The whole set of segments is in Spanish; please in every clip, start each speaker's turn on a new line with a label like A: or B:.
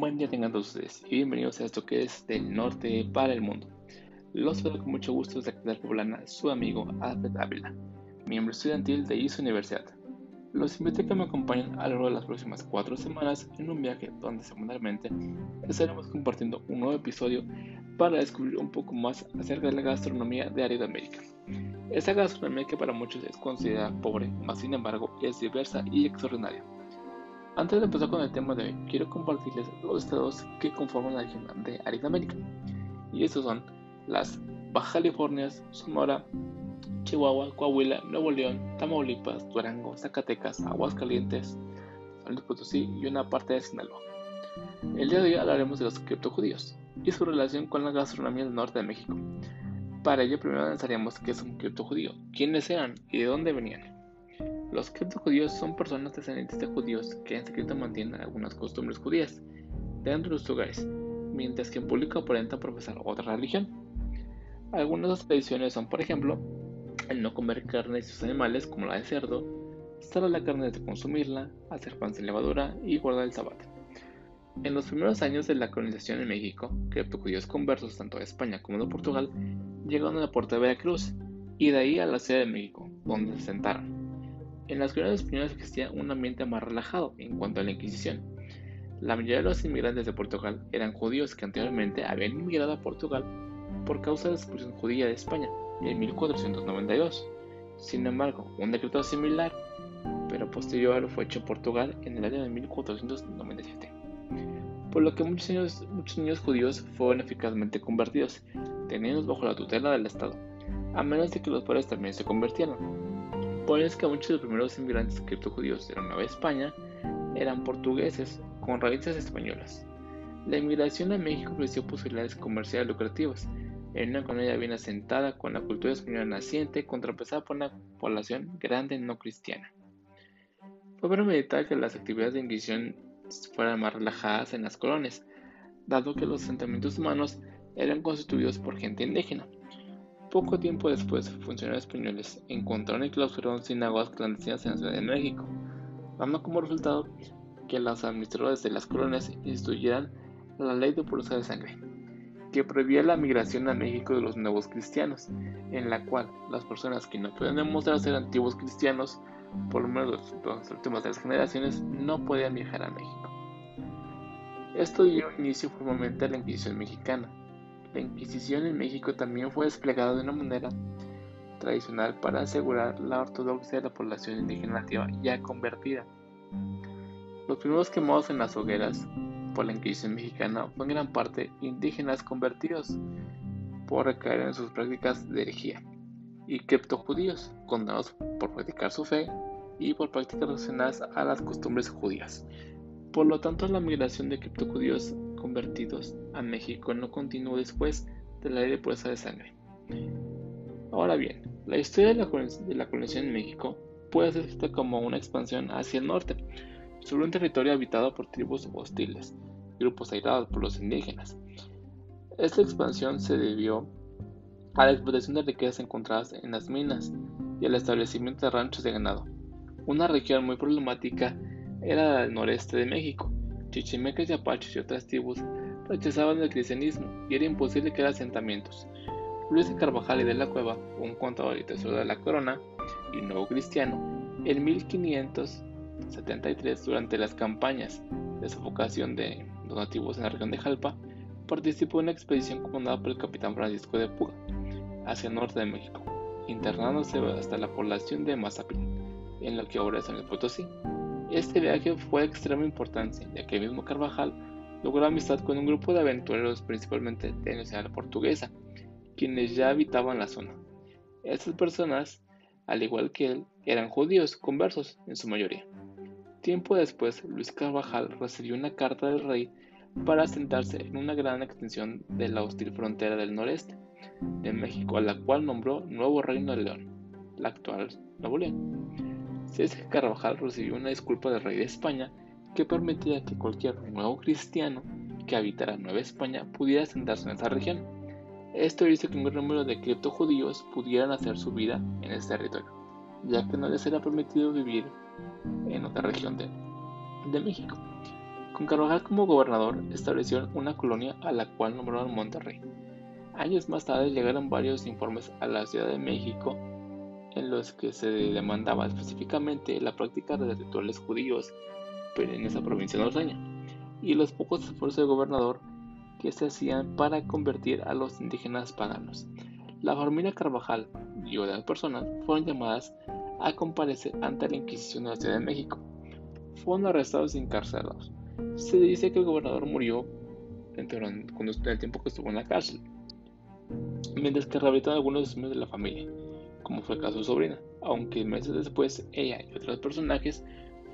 A: Buen día tengan todos ustedes y bienvenidos a esto que es del norte para el mundo. Los saludo con mucho gusto desde la poblana su amigo Alfred Ávila, miembro estudiantil de ISO Universidad. Los invito a que me acompañen a lo largo de las próximas cuatro semanas en un viaje donde semanalmente estaremos compartiendo un nuevo episodio para descubrir un poco más acerca de la gastronomía de área de América. Esa gastronomía que para muchos es considerada pobre, más sin embargo es diversa y extraordinaria. Antes de empezar con el tema de hoy, quiero compartirles los estados que conforman la región de América. Y estos son las Baja California, Sonora, Chihuahua, Coahuila, Nuevo León, Tamaulipas, Durango, Zacatecas, Aguascalientes, San Luis Potosí y una parte de Sinaloa. El día de hoy hablaremos de los criptojudíos y su relación con la gastronomía del norte de México. Para ello primero analizaríamos qué es un criptojudío, quiénes eran y de dónde venían. Los criptojudíos son personas descendientes de judíos que en secreto mantienen algunas costumbres judías dentro de sus hogares, mientras que en público aparentan profesar otra religión. Algunas de las tradiciones son, por ejemplo, el no comer carne de sus animales como la de cerdo, a la carne de consumirla, hacer pan sin levadura y guardar el sabbat. En los primeros años de la colonización en México, criptojudíos conversos tanto de España como de Portugal llegaron a la puerta de Veracruz y de ahí a la Ciudad de México, donde se sentaron. En las colonias españolas existía un ambiente más relajado en cuanto a la Inquisición. La mayoría de los inmigrantes de Portugal eran judíos que anteriormente habían inmigrado a Portugal por causa de la expulsión judía de España en 1492. Sin embargo, un decreto similar, pero posterior, fue hecho en Portugal en el año de 1497, por lo que muchos niños, muchos niños judíos fueron eficazmente convertidos, teniendo bajo la tutela del Estado, a menos de que los padres también se convirtieran. Por eso es que muchos de los primeros inmigrantes criptojudíos de la Nueva España eran portugueses con raíces españolas. La inmigración a México ofreció posibilidades comerciales lucrativas, en una economía bien asentada con la cultura española naciente contrapesada por una población grande no cristiana. Fue para meditar que las actividades de Inquisición fueran más relajadas en las colonias, dado que los asentamientos humanos eran constituidos por gente indígena. Poco tiempo después, funcionarios españoles encontraron y clausuraron sinagogas clandestinas en la Ciudad de México, dando como resultado que los administradores de las colonias instituyeran la ley de pureza de sangre, que prohibía la migración a México de los nuevos cristianos, en la cual las personas que no pueden demostrar ser antiguos cristianos, por lo menos las últimas tres generaciones, no podían viajar a México. Esto dio inicio formalmente a la Inquisición mexicana. La Inquisición en México también fue desplegada de una manera tradicional para asegurar la ortodoxia de la población indígena nativa ya convertida. Los primeros quemados en las hogueras por la Inquisición mexicana fue en gran parte indígenas convertidos por recaer en sus prácticas de herejía, y criptojudíos condenados por practicar su fe y por prácticas relacionadas a las costumbres judías. Por lo tanto, la migración de criptojudíos convertidos a México no continuó después de la ley de pureza de sangre. Ahora bien, la historia de la, colonización en México puede ser vista como una expansión hacia el norte, sobre un territorio habitado por tribus hostiles, grupos aislados por los indígenas. Esta expansión se debió a la explotación de riquezas encontradas en las minas y al establecimiento de ranchos de ganado. Una región muy problemática era la del noreste de México. Chichimecas y y otras tribus rechazaban el cristianismo y era imposible crear asentamientos. Luis de Carvajal y de la Cueva, un contador y tesoro de la corona y nuevo cristiano, en 1500 73, durante las campañas de sofocación de los nativos en la región de Jalpa, participó en una expedición comandada por el capitán Francisco de Puga hacia el norte de México, internándose hasta la población de Mazapil, en lo que ahora es en el Potosí. Este viaje fue de extrema importancia, ya que el mismo Carvajal logró amistad con un grupo de aventureros, principalmente de nacionalidad portuguesa, quienes ya habitaban la zona. Estas personas, al igual que él, eran judíos conversos en su mayoría. Tiempo después, Luis Carvajal recibió una carta del rey para asentarse en una gran extensión de la hostil frontera del noreste de México, a la cual nombró Nuevo Reino de León, la actual Nuevo León. Que Carvajal recibió una disculpa del rey de España que permitía que cualquier nuevo cristiano que habitara Nueva España pudiera asentarse en esa región. Esto hizo que un gran número de criptojudíos pudieran hacer su vida en este territorio, ya que no les era permitido vivir en otra región de, México. Con Carvajal como gobernador establecieron una colonia a la cual nombraron Monterrey. Años más tarde llegaron varios informes a la Ciudad de México en los que se demandaba específicamente la práctica de rituales judíos en esa provincia norteña y los pocos esfuerzos del gobernador que se hacían para convertir a los indígenas paganos. La familia Carvajal y otras personas fueron llamadas a comparecer ante la Inquisición de la Ciudad de México. Fueron arrestados y encarcelados. Se dice que el gobernador murió en el tiempo que estuvo en la cárcel, mientras que rehabilitaron algunos de los miembros de la familia como fue el caso de su sobrina, aunque meses después ella y otros personajes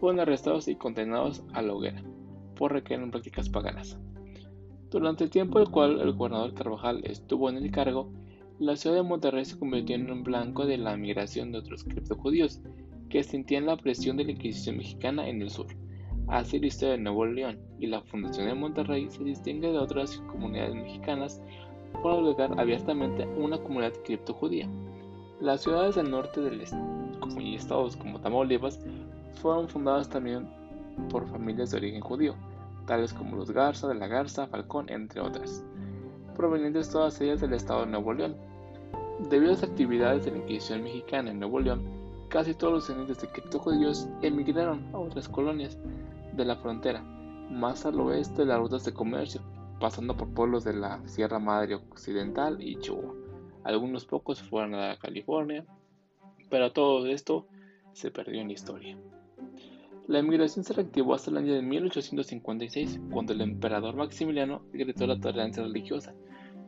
A: fueron arrestados y condenados a la hoguera por requerir en prácticas paganas. Durante el tiempo el cual el gobernador Carvajal estuvo en el cargo, la ciudad de Monterrey se convirtió en un blanco de la migración de otros criptojudíos que sentían la presión de la Inquisición mexicana en el sur. Así la historia de Nuevo León y la Fundación de Monterrey se distingue de otras comunidades mexicanas por albergar abiertamente una comunidad criptojudía. Las ciudades del norte del como y estados como Tamaulipas fueron fundadas también por familias de origen judío, tales como los Garza, de la Garza, Falcón, entre otras, provenientes todas ellas del estado de Nuevo León. Debido a las actividades de la Inquisición mexicana en Nuevo León, casi todos los descendientes de cripto judíos emigraron a otras colonias de la frontera, más al oeste de las rutas de comercio, pasando por pueblos de la Sierra Madre Occidental y Chihuahua. Algunos pocos fueron a California, pero todo esto se perdió en la historia. La emigración se reactivó hasta el año de 1856, cuando el emperador Maximiliano decretó la tolerancia religiosa.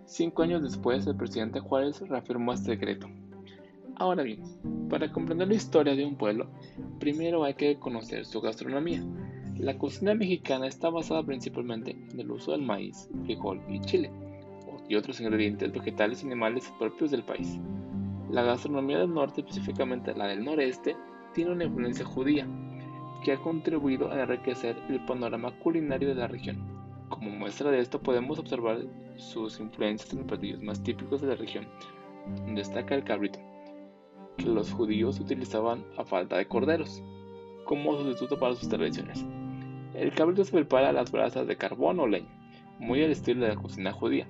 A: Cinco años después, el presidente Juárez reafirmó este decreto. Ahora bien, para comprender la historia de un pueblo, primero hay que conocer su gastronomía. La cocina mexicana está basada principalmente en el uso del maíz, frijol y chile y otros ingredientes vegetales y animales propios del país. La gastronomía del norte, específicamente la del noreste, tiene una influencia judía que ha contribuido a enriquecer el panorama culinario de la región. Como muestra de esto podemos observar sus influencias en los platillos más típicos de la región, donde destaca el cabrito, que los judíos utilizaban a falta de corderos, como sustituto para sus tradiciones. El cabrito se prepara a las brasas de carbón o leña, muy al estilo de la cocina judía.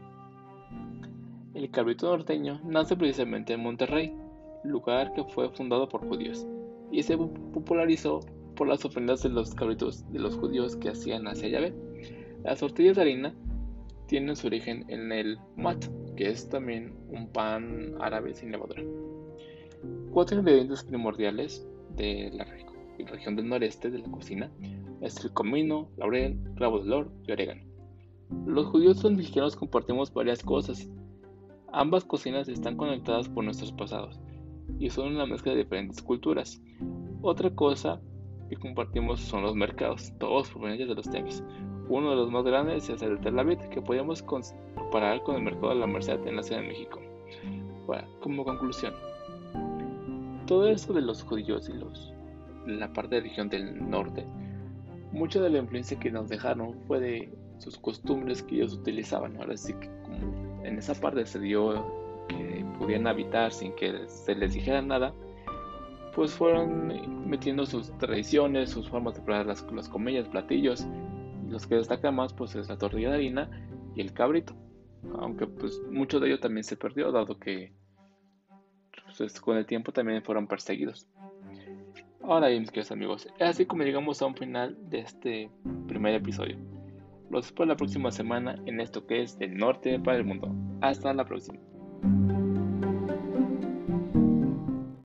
A: El cabrito norteño nace precisamente en Monterrey, lugar que fue fundado por judíos, y se popularizó por las ofrendas de los cabritos de los judíos que hacían hacia Yahvé. Las tortillas de harina tienen su origen en el mat, que es también un pan árabe sin levadura. Cuatro ingredientes primordiales de la región del noreste de la cocina es el comino, laurel, clavo de olor y orégano. Los judíos y los mexicanos compartimos varias cosas, Ambas cocinas están conectadas por nuestros pasados y son una mezcla de diferentes culturas. Otra cosa que compartimos son los mercados, todos provenientes de los temis. Uno de los más grandes es el de Tel Aviv, que podemos comparar con el mercado de la Merced en la Ciudad de México. Como conclusión, todo esto de los judíos y los la parte de la región del norte, mucha de la influencia que nos dejaron fue de sus costumbres que ellos utilizaban. Ahora sí que como en esa parte se dio que podían habitar sin que se les dijera nada, pues fueron metiendo sus tradiciones, sus formas de preparar las, las comillas, platillos. Los que destacan más pues es la tortilla de harina y el cabrito. Aunque pues mucho de ello también se perdió, dado que pues, con el tiempo también fueron perseguidos. Ahora bien, mis queridos amigos, es así como llegamos a un final de este primer episodio. Los espero la próxima semana en esto que es del norte para el mundo. Hasta la próxima.